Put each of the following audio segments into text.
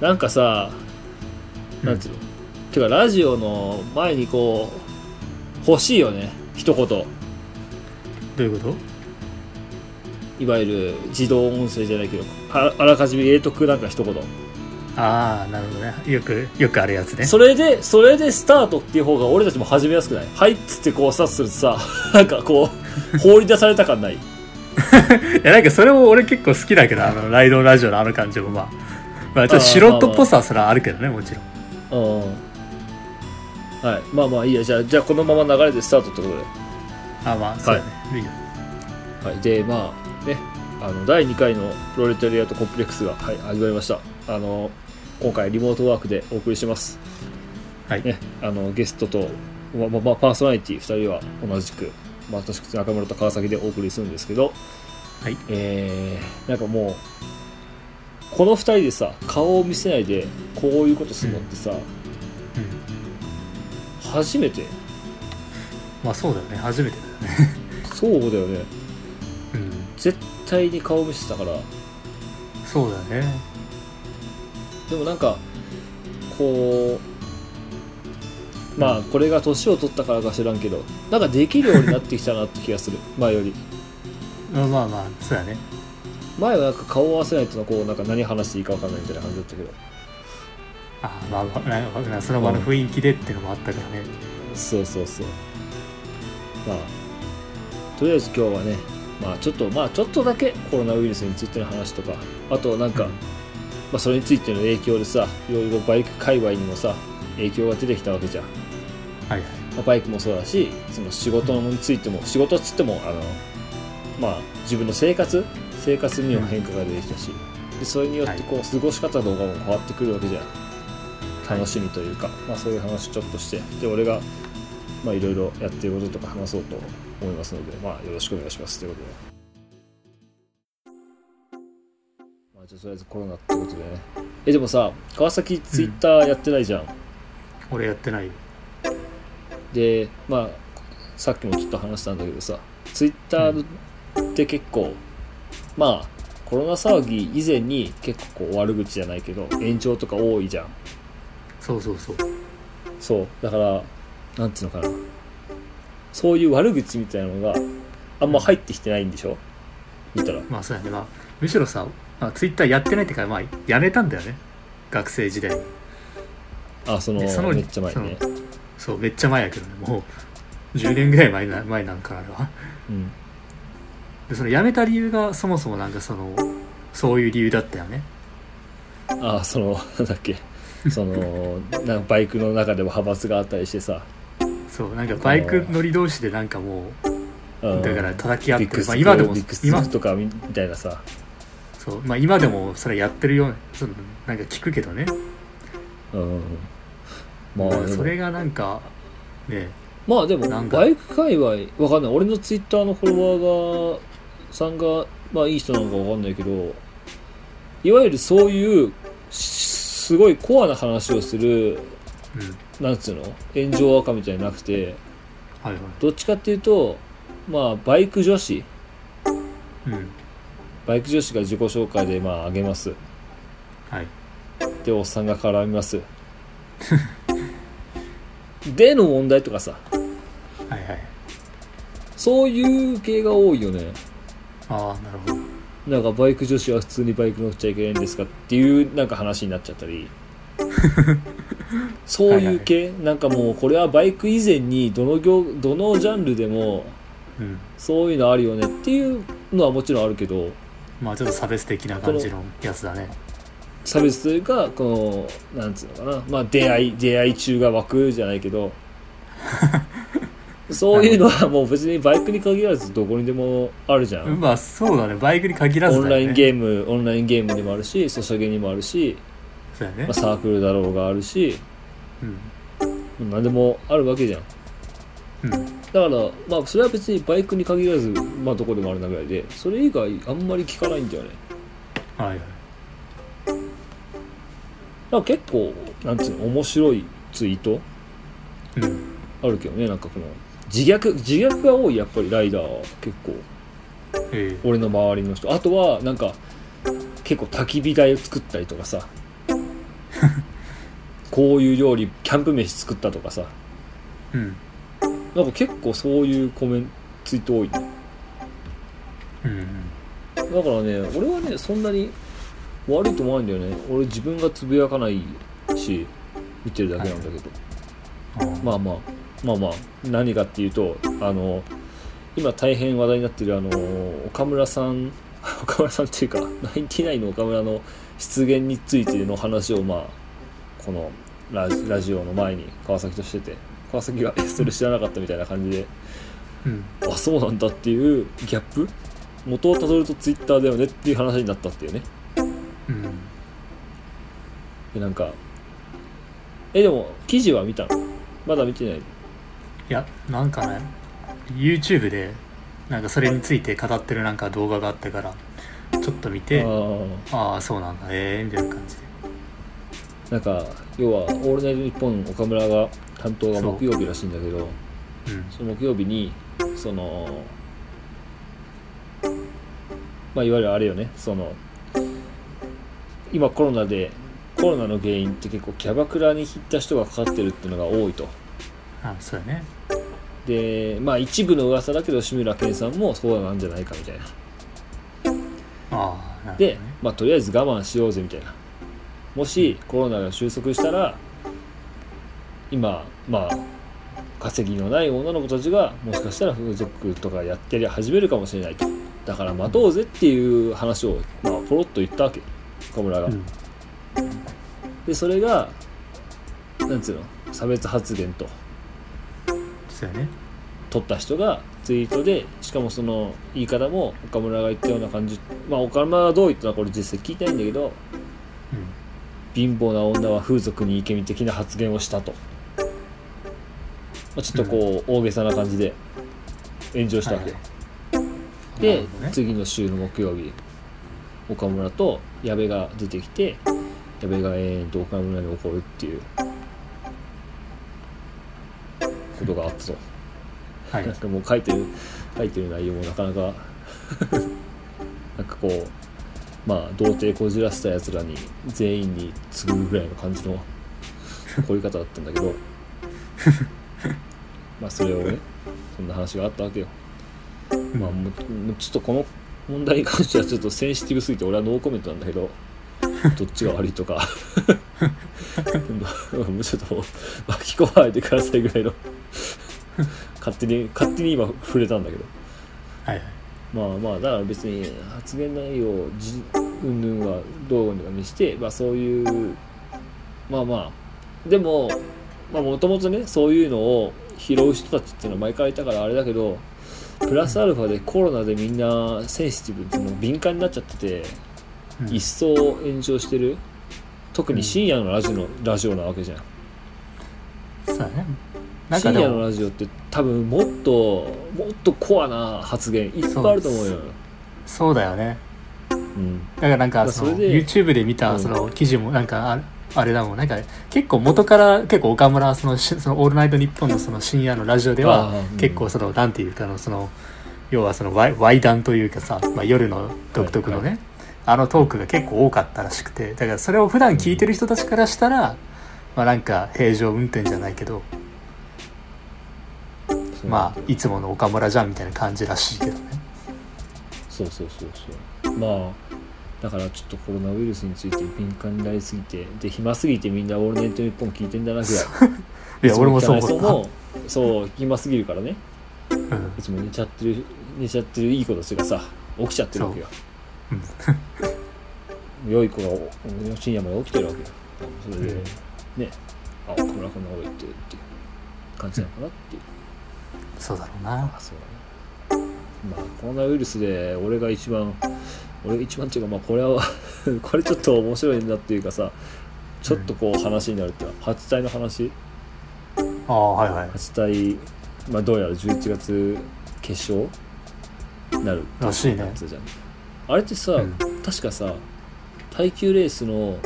なんかさなんつうの、てかラジオの前にこう欲しいよね。一言。どういうこと？いわゆる自動音声じゃないけどああらかじめ入れとくなんか一言。ああなるほどね。よくよくあるやつね。それでそれでスタートっていう方が俺たちも始めやすくない？はいっつってこうスタートするとさ なんかこう放り出された感ない？いやなんかそれも俺結構好きだけどあのライドラジオのあの感じもまあまあちょっと素人っぽさはそれはあるけどねもちろん。うんはい。まあまあいいや。じゃあじゃあこのまま流れでスタートってことで。あまあそうだね、い、い。よはい、でまあね。あの第2回のプロレタリアートコンプレックスが、はい、始まりました。あの今回リモートワークでお送りします、はい、ね、あのゲストと、まままパーソナリティ2人は同じく、まあ、私中村と川崎でお送りするんですけど、はい。えー、なんかもうこの2人でさ顔を見せないでこういうことするのってさ、うん。初めて？まあそうだよね初めてだよね。そうだよね。うん。絶対に顔見せてたから。そうだよね。でもなんかこうまあこれが年を取ったからか知らんけどなんかできるようになってきたなって気がする。前より。まあまあまあそうだね前はなんか顔を合わせないとこうなんか何話していいか分かんないみたいな感じだったけど。あまあまあなんかなんかその場の雰囲気でっていうのもあったからね。そうそうそう。まあとりあえず今日はねまあちょっとまあちょっとだけコロナウイルスについての話とかあとなんか、うん。まあ、それについての影響でさいろいろバイク界隈にもさ影響が出てきたわけじゃん。はいはい。まあバイクもそうだしその仕事についても仕事っつってもあのまあ自分の生活生活にも変化が出てきたし、でそれによってこう過ごし方とかも変わってくるわけじゃん。楽しみというか、まあ、そういう話ちょっとしてで俺がまあいろいろやってることとか話そうと思いますのでまあよろしくお願いします。ということで。まあじゃあとりあえずコロナってことでね。えでもさ川崎ツイッターやってないじゃん、俺やってないよ。でまあさっきもちょっと話したんだけどさツイッターって結構、まあコロナ騒ぎ以前に結構こう悪口じゃないけど炎上とか多いじゃん。そうそうそう。そう。だからなんていうのかな。そういう悪口みたいなのがあんま入ってきてないんでしょ？見たら。まあそうやね。まあむしろさ、まあ、ツイッターやってないってかまあやめたんだよね。学生時代に。あそのでそのめっちゃ前にね。そうめっちゃ前やけどね。もう10年ぐらい前な前なんかあれはうんでその辞めた理由がそもそもなんかそのそういう理由だったよね。あそのなんだっけ。そのなんかバイクの中でも派閥があったりしてさ、そうなんかバイク乗り同士でなんかもううん。だから叩き合ってまあ今でも今。とかみみたいなさ。そうまあ今でもそれやってるようそのなんか聞くけどね。うん。まあそれがなんかね。まあでもバイク界隈わかんない。俺のツイッターのフォロワーがさんがまあいい人なのかわかんないけどいわゆるそういうしすごいコアな話をするうん。なんつうの？炎上赤みたいになくてはいはい。どっちかっていうとまあバイク女子。うん。バイク女子が自己紹介でまああげます。はい。でおっさんが絡みます。での問題とかさ。はいはい。そういう系が多いよねああなるほど。なんかバイク女子は普通にバイク乗っちゃいけないんですかっていうなんか話になっちゃったり。そういう系？なんかもうこれはバイク以前にどの業どのジャンルでもうん。そういうのあるよねっていうのはもちろんあるけど。まあちょっと差別的な感じのやつだね。差別というかこのなんつうのかな。まあ出会い出会い中が湧くじゃないけど そういうのはもう別にバイクに限らずどこにでもあるじゃん、まあそうだね。バイクに限らずオンラインゲームオンラインゲームにもあるしソシャゲにもあるし、そうやね。まあ、サークルだろうがあるしうん。何でもあるわけじゃん。うん。だからまあそれは別にバイクに限らずまあどこでもあるなぐらいでそれ以外あんまり聞かないんだよね。はいはい。だ結構なんつうの面白いツイートうん。あるけどねなんかこの自虐自虐が多いやっぱりライダーは。結構。え。俺の周りの人。あとはなんか結構焚き火台を作ったりとかさ。こういう料理キャンプ飯作ったとかさ。うん。なんか結構そういうコメントツイート多いね。うんだからね俺はねそんなに悪いと思わないんだよね。俺自分がつぶやかないし見てるだけなんだけど、うんまあまあまあまあ何かっていうとあの今大変話題になってるあの岡村さん 岡村さんっていうかナインティナインの岡村の出現についての話をまあこのラジオの前に川崎としてて川崎がえそれ知らなかったみたいな感じでうん。あそうなんだっていうギャップ？元をたどるとツイッターだよねっていう話になったっていうね。うん。でなんかえでも記事は見たの？まだ見てないいやなんかね YouTube でなんかそれについて語ってるなんか動画があったからちょっと見てあああそうなんだええみたいな感じで。あなんか要は「オールナイトニッポン」岡村が担当が木曜日らしいんだけどうん。その木曜日にそのまあいわゆるあれよねその今コロナでコロナの原因って結構キャバクラに行った人がかかってるっていうのが多いと。あそうやねでまあ一部の噂だけど志村けんさんもそうなんじゃないかみたいな。ああなるほどでね、まあ、とりあえず我慢しようぜみたいな。もしコロナが収束したら今まあ稼ぎのない女の子たちがもしかしたら風俗とかやってり始めるかもしれないと。だから待とうぜっていう話を、まあ、ポロッと言ったわけ。岡村が、うん。でそれがなんつうの？差別発言とそうやね。取った人がツイートでしかもその言い方も岡村が言ったような感じまあ岡村がどう言ったのかこれ実際聞いてないんだけどうん貧乏な女は風俗に行けみ的な発言をしたと、まあ、ちょっとこう大げさな感じで炎上したわけ。よ、なでね。次の週の木曜日岡村と矢部が出てきて矢部が延々と岡村に怒るっていうことがあったと。はい。なんかもう書いてる書いてる内容もなかなか なんかこうまあ童貞こじらせたやつらに全員に次ぐぐらいの感じのこういう方だったんだけど。まあそれをねそんな話があったわけよ。まあもうちょっとこの問題に関してはちょっとセンシティブすぎて俺はノーコメントなんだけど どっちが悪いとか。もうちょっと巻き込まないでくださいぐらいの 勝手に勝手に今触れたんだけど。はいはい。まあまあだから別に発言内容じうんぬんはどうにかにしてまあそういうまあまあでもまあもともとねそういうのを拾う人たちっていうのは前からいたからあれだけどプラスアルファでコロナでみんなセンシティブっていうの敏感になっちゃっててうん。一層炎上してる。特に深夜のラジオのラジオなわけじゃん。そうやねなんか深夜のラジオって多分もっともっとコアな発言いっぱいあると思うよ。そうだよね。うん。だからなんだかそのそれで YouTube で見うん。たその記事もなんかああれだもん。なんか結構元から結構岡村はそのしその「オールナイトニッポン」のその深夜のラジオでは結構そのなんていうかのその要はそのワイワイ談というかさ、まあ、夜の独特のね、はい。あのトークが結構多かったらしくてだからそれを普段聞いてる人たちからしたら、まあなんか平常運転じゃないけどまあいつもの岡村じゃんみたいな感じらしいけどね。そうそうそうそう。まあだからちょっとコロナウイルスについて敏感になりすぎてで暇すぎてみんな「オールナイトニッポン」聞いてんだなぐらい。いや俺もそう思そう暇すぎるからね。た、うんいつも寝ちゃってる寝ちゃってるいい子たちがさ起きちゃってるわけよ。良い子がお深夜まで起きてるわけよ。それで、うん。ねあ岡村こんなこと言ってるっていう感じなのかなっていう、そうだろうな。あそうだね。まあコロナウイルスで俺が一番俺が一番っていうかまあこれは これちょっと面白いんだっていうかさちょっとこう話になるっていうのは8体の話。ああはいはい。8体まあどうやら11月決勝なるらしいね。やつじゃん。あれってさ、うん。確かさ耐久レースの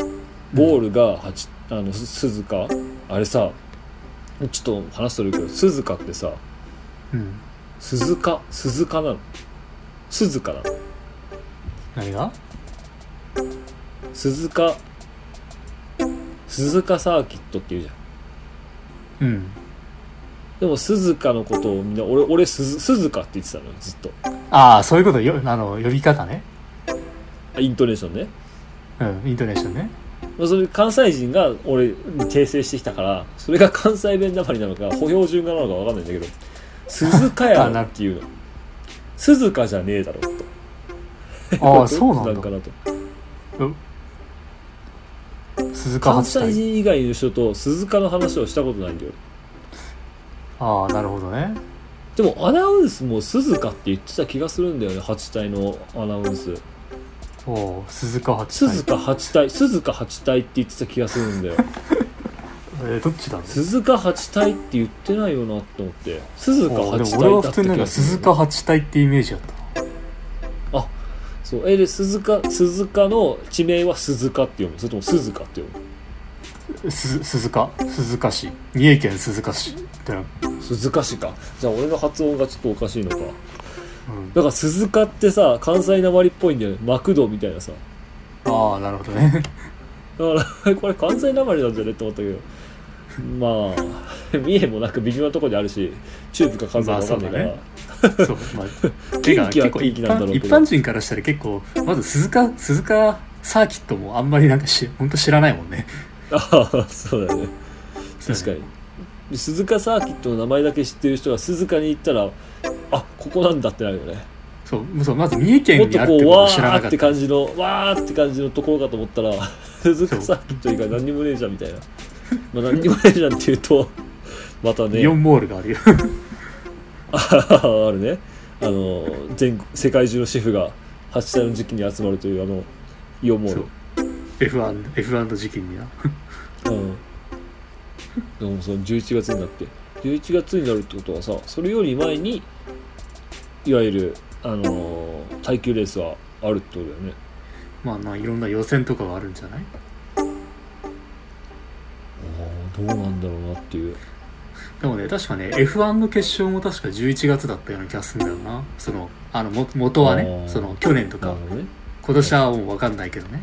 ゴールが八あのす鈴鹿？あれさちょっと話すとるけど鈴鹿ってさうん。鈴鹿鈴鹿なの？鈴鹿なの？何が？鈴鹿鈴鹿サーキットっていうじゃん。うん。でも鈴鹿のことをみんな俺俺鈴鈴鹿って言ってたのよずっと。ああそういうことよあの呼び方ね。あイントネーションね、うんイントネーションね。まあ、それ関西人が俺に訂正してきたからそれが関西弁なまりなのか歩標準化なのか分かんないんだけど鈴鹿やなっていう。の鈴鹿じゃねえだろと。ああ そうなんだ。かなと。鈴鹿関西人以外の人と鈴鹿の話をしたことないんだよ。ああなるほどね。でもアナウンスも鈴鹿って言ってた気がするんだよね8体のアナウンス。おお鈴鹿八体。鈴鹿8体鈴鹿8体って言ってた気がするんだよ えーどっちだろう鈴鹿8体って言ってないよなって。思って鈴鹿8あーでも体俺は普通に鈴鹿八体ってイメージだった。そう。えで鈴鹿鈴鹿の地名は鈴鹿って読む。それとも鈴鹿って読す鈴鹿？鈴鹿市。三重県鈴鹿市。鈴鹿市か。じゃあ俺の発音がちょっとおかしいのか。うん、だから鈴鹿ってさ関西なまりっぽいんだよね。マクドみたいなさ。ああなるほどね。だから これ関西なまりなんじゃね？って思ったけどまあ三重もなんか微妙なところにあるし中部か関西か分かんないから、そうまあ近畿 はてか結構近一般畿なんだろ。うけど一般人からしたら結構まず鈴鹿鈴鹿サーキットもあんまりなんかし本当知らないもんね。ああそうだね。確かに。鈴鹿サーキットの名前だけ知ってる人が鈴鹿に行ったらあここなんだってなるよね。そうそうまず三重も県っとこうにあるってことわーっを知らなかってた感じのわーって感じのところかと思ったら鈴鹿サーキット以外何にもねえじゃんみたいなまあ何にもねえじゃんっていうとまたね。イオンモールがあるよ。あ あるね。あの全世界中のシェフが8歳の時期に集まるというあのイオンモーそルう F1, F1 時期にな。うん。でもその11月になって。11月になるってことはさそれより前にいわゆるあのー耐久レースはあるってことだよね。まあまあいろんな予選とかがあるんじゃない？どうなんだろうなっていう。でもね確かね F1 の決勝も確か11月だったような気がするんだよな。そのあのも元はねあー。その去年とか。なるほどね、今年はもう分かんないけどね。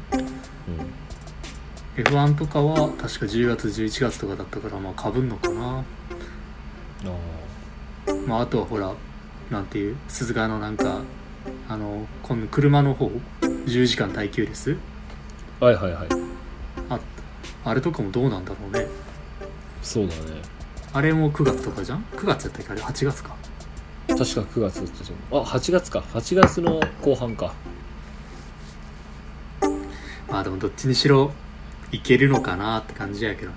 うん、F1 とかは確か10月11月とかだったからまあかぶんのかな。あまああとはほらなんていう鈴鹿のなんかあの今度車の方10時間耐久レース。あはいはいはい。ああれとかもどうなんだろうねそうだね。あれも9月とかじゃん？9月やったっけ？あれ8月か。確か9月だったと思う。あ8月か。8月の後半か。まあでもどっちにしろいけるのかなって感じやけどね。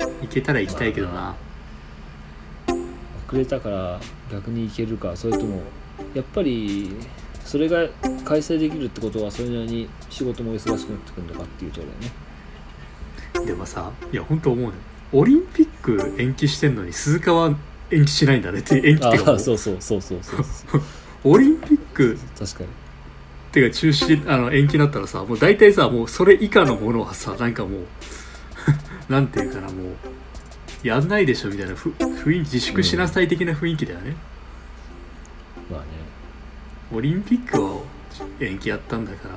あいけたら行きたいけどな、まあ遅れたから逆に行けるかそれともやっぱりそれが開催できるってことはそれなりに仕事も忙しくなってくるのかっていうところだよねでもさいや本当思うね。オリンピック延期してんのに鈴鹿は延期しないんだねって延期っていうかもう。あ あそうそうそうそうそうそう。オリンピック確かに。ってか中止あの延期になったらさもう大体さもうそれ以下のものはさなんかもう なんていうかなもうやんないでしょみたいなふ雰囲気自粛しなさい的な雰囲気だよね、まあね。オリンピックを延期やったんだか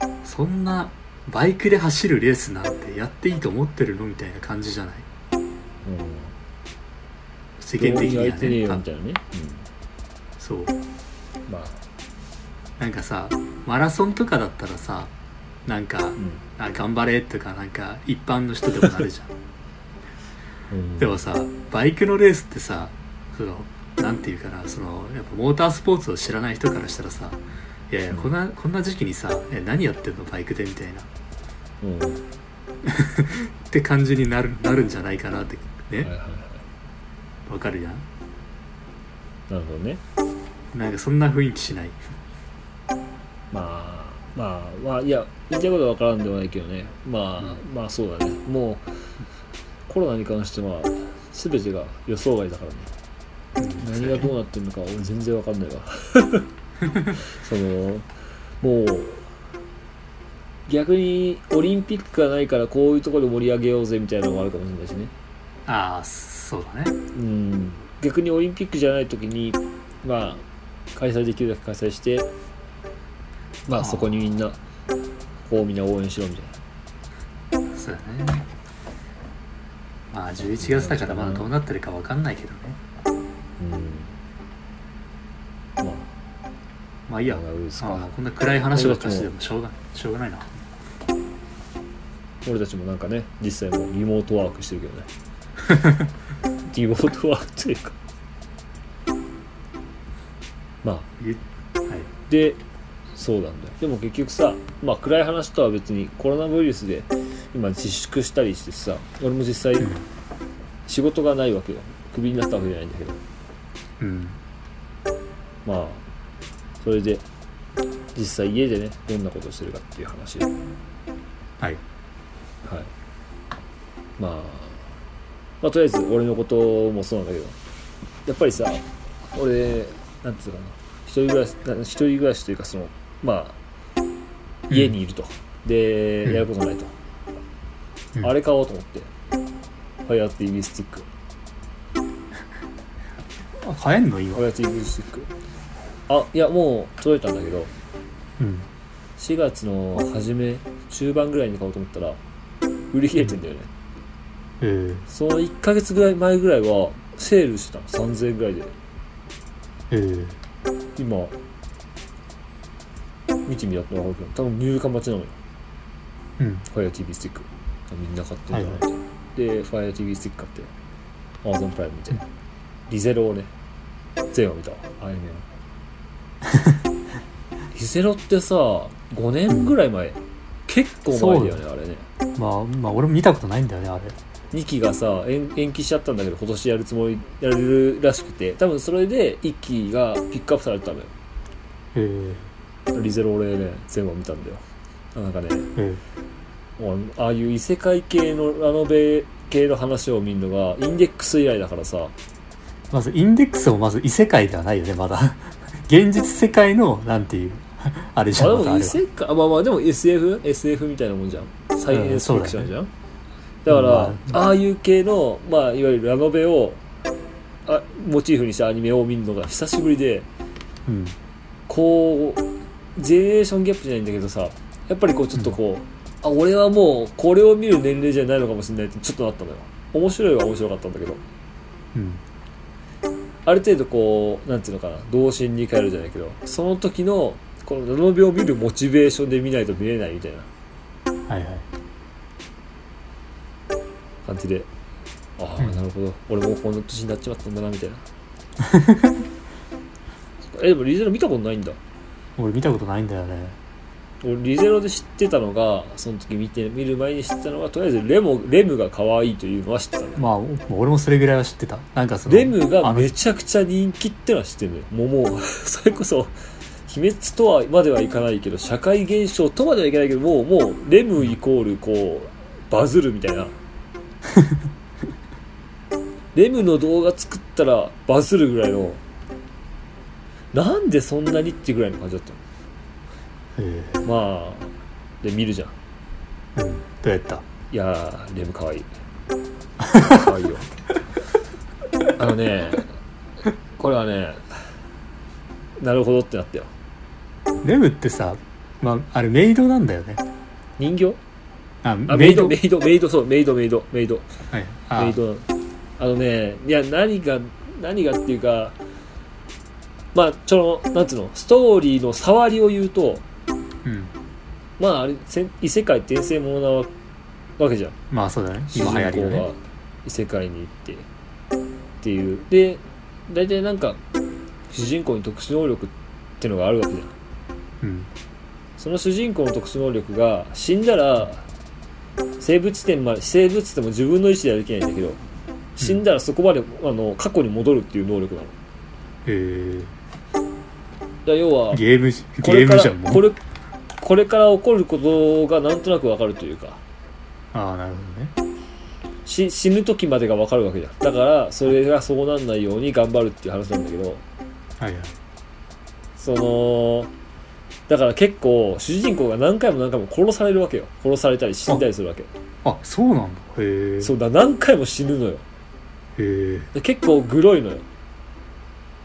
らそんなバイクで走るレースなんてやっていいと思ってるのみたいな感じじゃない？世うん間的にはねえねよみたいなね、そう。うん、まあ。なんかさマラソンとかだったらさなんか、うん。あ頑張れとかなんか一般の人でもなるじゃん。うん。でもさバイクのレースってさそのなんていうかなそのやっぱモータースポーツを知らない人からしたらさいやいやこんなこんな時期にさえ何やってんの？バイクでみたいなうん。って感じになるなるんじゃないかなってね。はいはいはい。わかるやん。なるほどね。なんかそんな雰囲気しない。まあまあまあいや言いたいことは分からんではないけどね。まあ、まあそうだね。もうコロナに関しては全てが予想外だからね。何がどうなってるのか俺全然分かんないわ。そのもう逆にオリンピックがないからこういうところで盛り上げようぜみたいなのもあるかもしれないしね。ああそうだね。うん。逆にオリンピックじゃない時にまあ開催できるだけ開催してまあそこにみんなこうみんな応援しろみたいそうだね。まあ11月だからまだどうなってるかわかんないけどね。なうん。ままあいいや。あこんな暗い話ばっかりしてもしょうがしょうがないな俺たちもなんかね実際もうリモートワークしてるけどね。リモートワークというか。まあ。ゆはい。でそうなんだよ。でも結局さまあ暗い話とは別にコロナウイルスで今自粛したりしてさ俺も実際うん。仕事がないわけよ。クビになったわけじゃないんだけど。うん。まあそれで実際家でねどんなことをしてるかっていう話。ではいはい。まあまあとりあえず俺のこともそうなんだけどやっぱりさ俺なんつうのかな一人暮らしな一人暮らしというかそのまあ家にいると、で、うん。やることないと、うん。あれ買おうと思って。ファイア TV スティックあ買えんの今？ファイア TV スティックあいやもう届いたんだけど。うん。4月の初め中盤ぐらいに買おうと思ったら売り切れてんだよね、えー、その1ヶ月ぐらい前ぐらいはセールしてたの。3000円ぐらいで。えー、今見てみたって分かるけど多分入荷待ちなのよ。うん。FireTV スティック。みんな買ってるんだなって、で FireTV スティック買って Amazon プライム見てリゼロをね全話見たわ。アイメン リゼロってさ5年ぐらい前結構前だよねあれね。まあ、まあ、俺も見たことないんだよね、あれ。2期がさ延延期しちゃったんだけど今年やるつもりやれるらしくて。多分それで1期がピックアップされてたのよ。え。ー、リゼロ俺ね全話見たんだよ。なんかねああいう異世界系のラノベ系の話を見るのがインデックス以来だからさ。ー、まず、インデックスもまず異世界ではないよね、まだ。現実世界の、なんていう、あれじゃん、あでも異世界あまあまあでも SF?SF みたいなもんじゃん。サイエンスフィクションじゃん、だから、まあ。あいう系の、まあ、いわゆるラノベをあモチーフにしたアニメを見るのが久しぶりでうん。こうジェネレーションギャップじゃないんだけどさやっぱりこうちょっとこう、あ俺はもうこれを見る年齢じゃないのかもしれないってちょっとなったのよ。面白いは面白かったんだけど。うん。ある程度こうなんていうのかな童心に帰るじゃないけどその時のこのラノベを見るモチベーションで見ないと見れないみたいな。はいはい。感じで。ああ、うん。なるほど。俺もこの年になっちまったんだなみたいな。えでもリゼロ見たことないんだ。俺見たことないんだよね。俺リゼロで知ってたのがその時見て見る前に知ってたのがとりあえずレモレムが可愛いというのは知ってたのよ。まあ、俺もそれぐらいは知ってた。なんかその、レムがめちゃくちゃ人気ってのは知ってるのよ。もうもうそれこそ秘滅とはまではいかないけど社会現象とまではいかないけどもうもうレムイコールこうバズるみたいな。レムの動画作ったらバズるぐらいのなんでそんなにってぐらいの感じだったえ。のまあで見るじゃん。ー、うん。どうやった？いやーレムかわい。いかわいいよ。あのねこれはねなるほどってなったよレムってさ、まあ、あれメイドなんだよね。人形？あ、あメイド？メイド。メイドメイドそうメイドメイドメイドはい。あメイドあのねいや何が何がっていうかまあそのなんつうの？ストーリーの触りを言うとうん。まああれせん異世界転生ものなわわけじゃんまあそうだね。主今流行りのね。異世界に行ってっていうで大体なんか主人公に特殊能力ってのがあるわけじゃんうん。その主人公の特殊能力が死んだら生物地点まで生物地点も自分の意思ではできないんだけど死んだらそこまであの過去に戻るっていう能力なのえだから要はー、ゲーム、これからゲームじゃん、もう。これこれから起こることがなんとなくわかるというかああ、なるほどね。し死ぬ時までがわかるわけじゃんだからそれがそうなんないように頑張るっていう話なんだけどはいはい。そのだから結構主人公が何回も何回も殺されるわけよ。殺されたり死んだりするわけあ、そうなんだ。へえ。そうだ何回も死ぬのよ。へえ。で結構グロいのよ。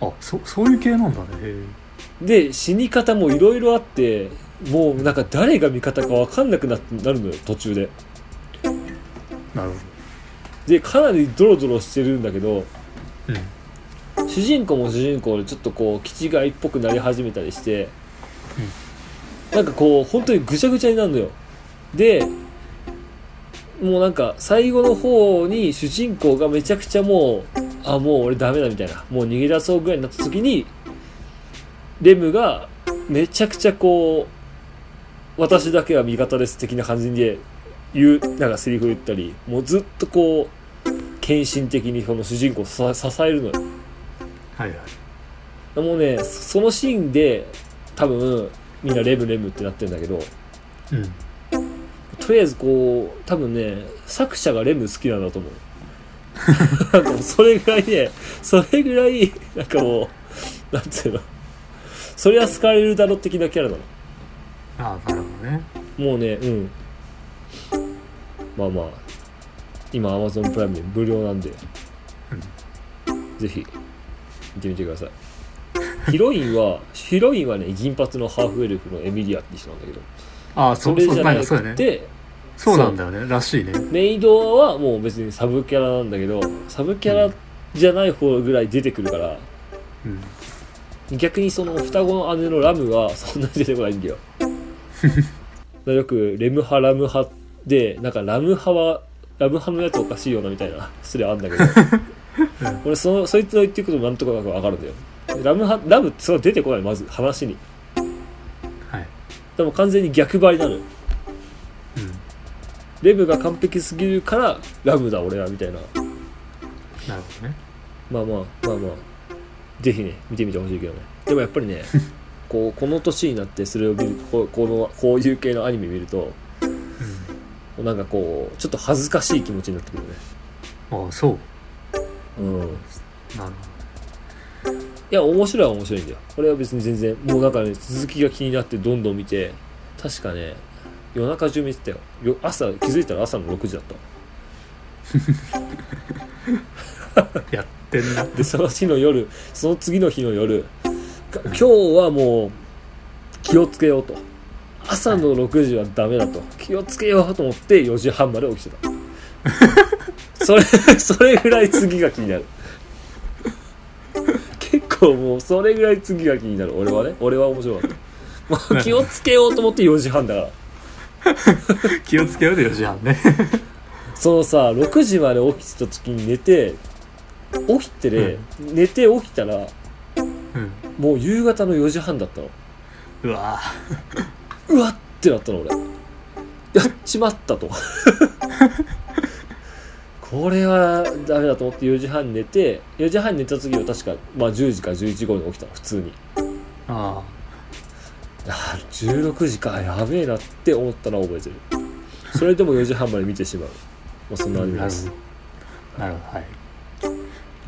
あ、そ、そういう系なんだね。へで死に方もいろいろあってもうなんか誰が味方か分かんなくななるのよ途中で。なるほでかなりドロドロしてるんだけどどうん。主人公も主人公でちょっとこう気違いっぽくなり始めたりして、なんかこう本当にぐちゃぐちゃになるのよ。でもうなんか最後の方に主人公がめちゃくちゃもうあもう俺ダメだみたいなもう逃げ出そうぐらいになった時にレムがめちゃくちゃこう私だけは味方です的な感じで言うなんかセリフ言ったりもうずっとこう献身的にその主人公をさ支えるのよ。はいはい。もうねそのシーンで多分みんなレムレムってなってるんだけどうんとりあえずこう多分ね作者がレム好きなんだと思う。なんかもうそれぐらいねそれぐらいなんかもうなんていうの。それは好かれるだろ的なキャラな。のああなるほどね。もうねうん。まあまあ今 Amazon プライムで無料なんで、ぜひ見てみてくださいヒロインはヒロインはね銀髪のハーフエルフのエミリアって人なんだけど。ああそれじゃなんくてそうなんだよね。らしいね。メイドはもう別にサブキャラなんだけどサブキャラじゃない方ぐらい出てくるからうん。逆にその双子の姉のラムはそんなに出てこないんだよ。よくレム派ラム派でなんかラム派はラム派のやつおかしいよなみたいな失礼あんだけど。俺そのそいつの言ってることなんとか分かるんだよラム派ラムってそれは出てこないまず話に。はい。でも完全に逆張りなのよ。うん。レムが完璧すぎるからラムだ俺はみたいな。なるほどね。まあまあまあまあ。ぜひね見てみてほしいけどね。でもやっぱりね こうこの年になってそれを見るこうこのこういう系のアニメ見るとなんかこうちょっと恥ずかしい気持ちになってくるね。ああそう。うん。いなるや面白いは面白いんだよ。これは別に全然もうなんかね続きが気になってどんどん見て確かね夜中中見てたよ。よ朝気づいたら朝の6時だった やってんな。でその日の夜その次の日の夜が今日はもう気をつけようと。朝の6時はダメだと。気をつけようと思って4時半まで起きてた。それそれぐらい次が気になる結構もうそれぐらい次が気になる。俺はね。俺は面白かった。もう 気をつけようと思って4時半だから。気をつけようで4時半ね。そのさ6時まで起きてた時に寝て起きてね、寝て起きたらうん。もう夕方の4時半だったの。うわうわってなったの俺。やっちまったとこれはダメだと思って4時半に寝て4時半に寝た次は確か、まあ、10時か11時頃に起きたの普通に。ああ。ー16時かやべえなって思ったのは覚えてる。それでも4時半まで見てしまう、まあ、そんなアニメです。なるほど。はい。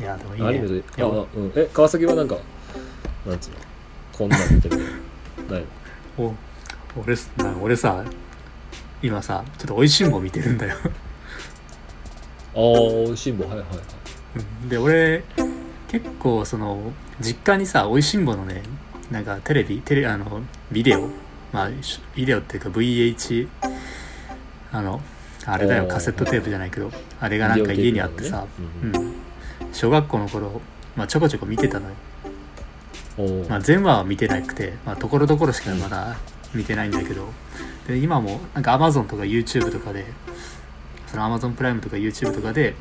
いやでもいいね。アニメであ、うん、え川崎はなんかなんつうの？こんなん見てるの？ないお俺すな俺さ今さちょっと「おいしんぼ」見てるんだよああおいしいもん。はいはいはい。うん。で俺結構その実家にさ「おいしんぼ」のねなんかテレビテレあのビデオまあしビデオっていうか VH あのあれだよカセットテープじゃないけどあれがなんか家にあってさ、ビデオテープなのね。うん、小学校の頃、まあ、ちょこちょこ見てたのよ、おー。まあ、全話は見てなくてまあところどころしかまだ見てないんだけど。で今もなんか Amazon とか YouTube とかでその Amazon プライムとか YouTube とかで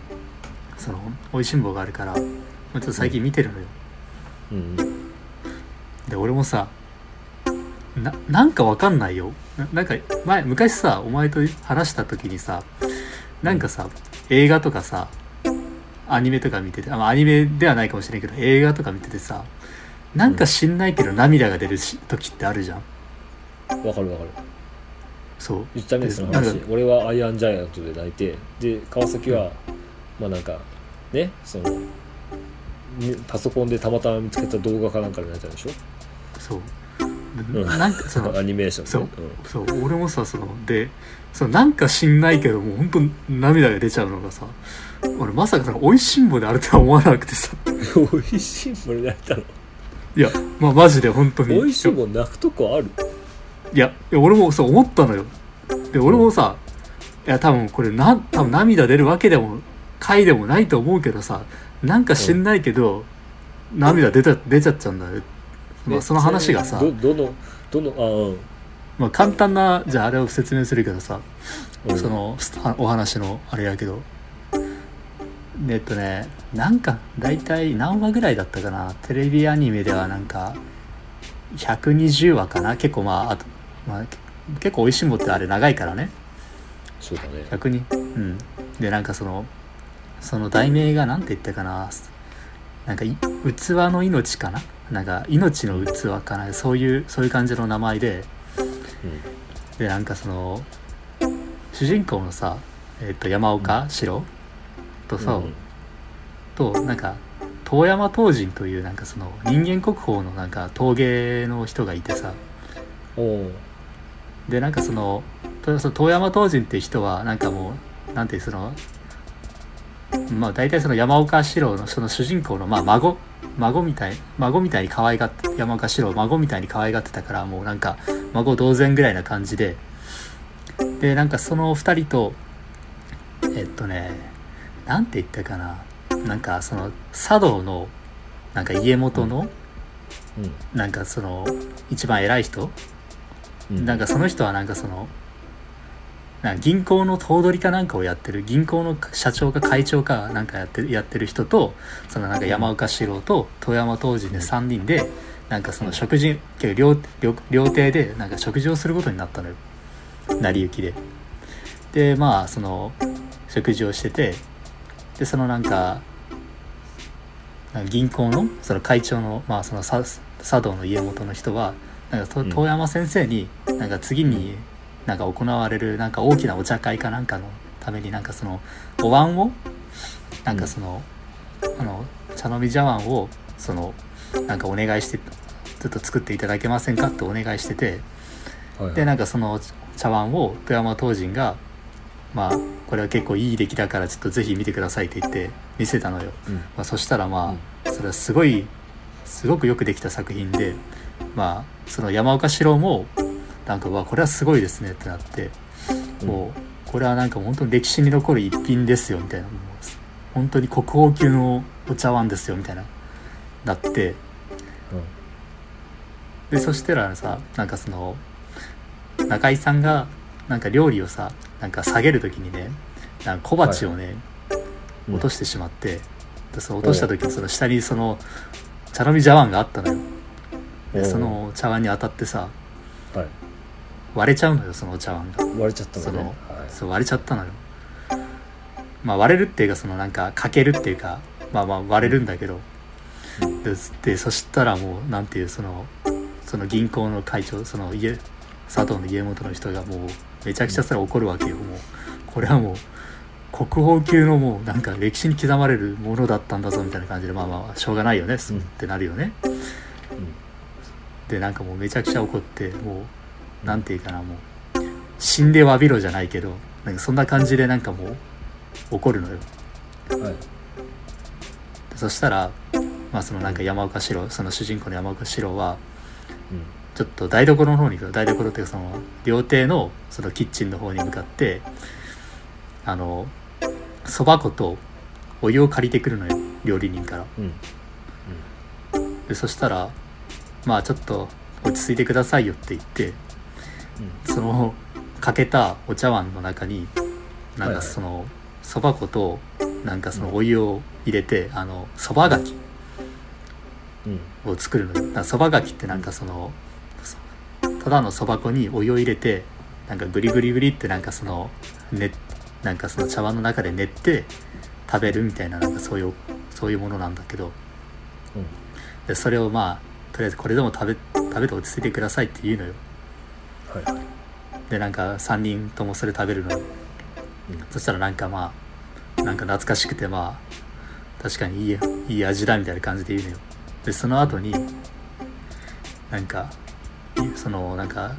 そのおいしんぼがあるから、まあ、ちょっと最近見てるのよ。うん。で俺もさななんかわかんないよ。ななんか前昔さお前と話した時にさなんかさ映画とかさアニメとか見ててあまあアニメではないかもしれないけど映画とか見ててさなんか知んないけど涙が出るし時ってあるじゃん。わかるわかるそう。言ったねその話。か俺はアイアンジャイアントで泣いてで川崎は、まあなんかねそのねパソコンでたまたま見つけた動画かなんかで泣いたんでしょ？そう、うん。なんかその アニメーションそう。ねそう。俺もさそのでそのなんか知んないけどもう本当涙が出ちゃうのがさ俺まさかその美味しんぼであるとは思わなくてさ。うん、おいしいもん泣いたの？いやまあマジで本当に。美味しいもん泣くとこある？いや俺もそう思ったのよ。で俺もさいや多分これな多分涙出るわけでも回でもないと思うけどさなんか知んないけど、涙出た出ちゃっちゃうんだよ、まあ、その話がさ、どどのどのあうん。まあ、簡単なじゃああれを説明するけどさ、うん。そのお話のあれやけど。えっとねなんか大体何話ぐらいだったかな。テレビアニメではなんか120話かな。結構まああと、まあ、結構「おいしんぼ」ってあれ長いからね。そうだね。100に。うん。でなんかそのその題名が何て言ったかな。なんかい器の命かな。なんか命の器かな。そういうそういう感じの名前で。でなんかその主人公のさ、えっと山岡四郎とさ、うん。となんか遠山東人というなんかその人間国宝のなんか陶芸の人がいてさでなんかそのとその遠山東人っていう人はなんかもうなんていうそのまあ大体その山岡四郎のその主人公のまあ孫孫みたい孫みたいに可愛がって山岡四郎孫みたいに可愛がってたからもうなんか孫同然ぐらいな感じで。でなんかその二人とえっとねなんて言ったかな。なんかその茶道のなんか家元の、なんかその一番偉い人うんなんかその人はなんかそのなんか銀行の頭取かなんかをやってる銀行の社長か会長かなんかやってるやってる人とそのなんか山岡四郎と遠山東人で3人でなんかその食事料料料亭でなんか食事をすることになったのよ。成り行きで。でまあその食事をしててでそのなんか銀行のその会長のまあそのさ茶道の家元の人はなんか遠山先生になんか次になんか行われるなんか大きなお茶会かなんかのためになんかそのお椀をなんかその、あの茶飲み茶碗をそのなんかお願いしてちょっと作っていただけませんかってお願いしててはいはい。でなんかその茶碗を富山東人がまあこれは結構いい出来だからちょっとぜひ見てくださいって言って見せたのよ、うん。まあ、そしたらまあそれはすごいすごくよくできた作品でまあその山岡四郎もなんかうわこれはすごいですねってなってもうこれはなんか本当に歴史に残る一品ですよみたいな。本当に国宝級のお茶碗ですよみたいななって。でそしたらさなんかその中井さんがなんか料理をさなんか下げる時にねなんか小鉢をね、うん落としてしまってでその落とした時にその下にその茶飲み茶碗があったのよでその茶碗に当たってさはい。割れちゃうのよそのお茶碗が。割れちゃったそののねはい。そう割れちゃったのよ。まあ割れるっていうかそのなんか欠けるっていうかまあまあ割れるんだけど。うん。ででそしたらもうなんていうそのその銀行の会長その家佐藤の家元の人がもうめちゃくちゃそれ怒るわけよ。もうこれはもう国宝級のもうなんか歴史に刻まれるものだったんだぞみたいな感じでまあまあしょうがないよね、うんってなるよねでなんかもうめちゃくちゃ怒ってもうなんていうかなもう死んで詫びろじゃないけどなんかそんな感じでなんかもう怒るのよ。うんはい。でそしたらまあそのなんか山岡四郎その主人公の山岡四郎はちょっと台所の方に行く台所っていうかその料亭のそのキッチンの方に向かってあのそば粉とお湯を借りてくるのよ。料理人から。うん。でそしたらまあちょっと落ち着いてくださいよって言ってそのかけたお茶碗の中になんかそのそば粉となんかそのお湯を入れてあのそばがきうん。うんを作るのそばがきってなんかそのそただのそば粉にお湯を入れてなんかグリグリグリってなんかそのねなんかその茶碗の中で練って食べるみたいななんかそういうそういうものなんだけど。でそれをまあとりあえずこれでも食べ食べて落ち着いてくださいって言うのよ。はいはい。でなんか3人ともそれ食べるの。ようん。そしたらなんかまあなんか懐かしくてまあ確かにいいいい味だみたいな感じで言うのよ。でその後になんかいそのなんか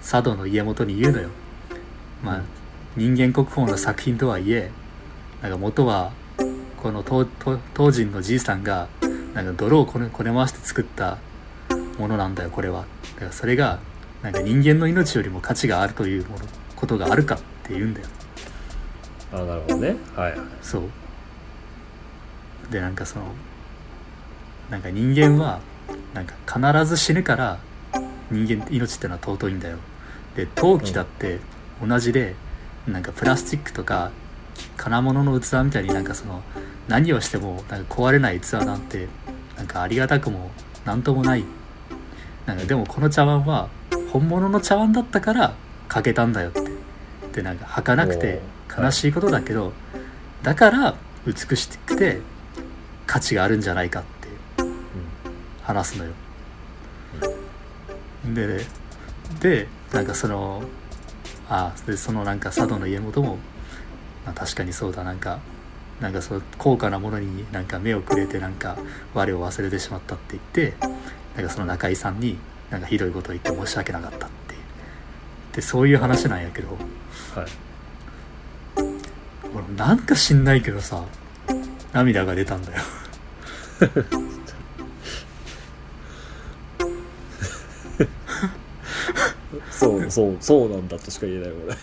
佐渡の家元に言うのよ。まあ人間国宝の作品とはいえなんか元はこの東東東人のじいさんがなんか泥をこねこね回して作ったものなんだよこれは。だからそれがなんか人間の命よりも価値があるというものことがあるかって言うんだよ。あなるほどね。はい。そう。でなんかそのなんか人間はなんか必ず死ぬから人間命ってのは尊いんだよ。で陶器だって同じで、なんかプラスチックとか金物の器みたいになんかその何をしてもなんか壊れない器なんてなんかありがたくもなんともないなんかでもこの茶碗は本物の茶碗だったから欠けたんだよって。でなんか儚くて悲しいことだけど、だから美しくて価値があるんじゃないかって話すのよ。ででなんかそのあでそのなんか佐渡の家元も、まあ、確かにそうだ。なんかなんかその高価なものになんか目をくれてなんか我を忘れてしまったって言ってなんかその中井さんになんかひどいことを言って申し訳なかったってでそういう話なんやけど。はい。俺なんか知んないけどさ涙が出たんだよ。そうそうそうなんだとしか言えない俺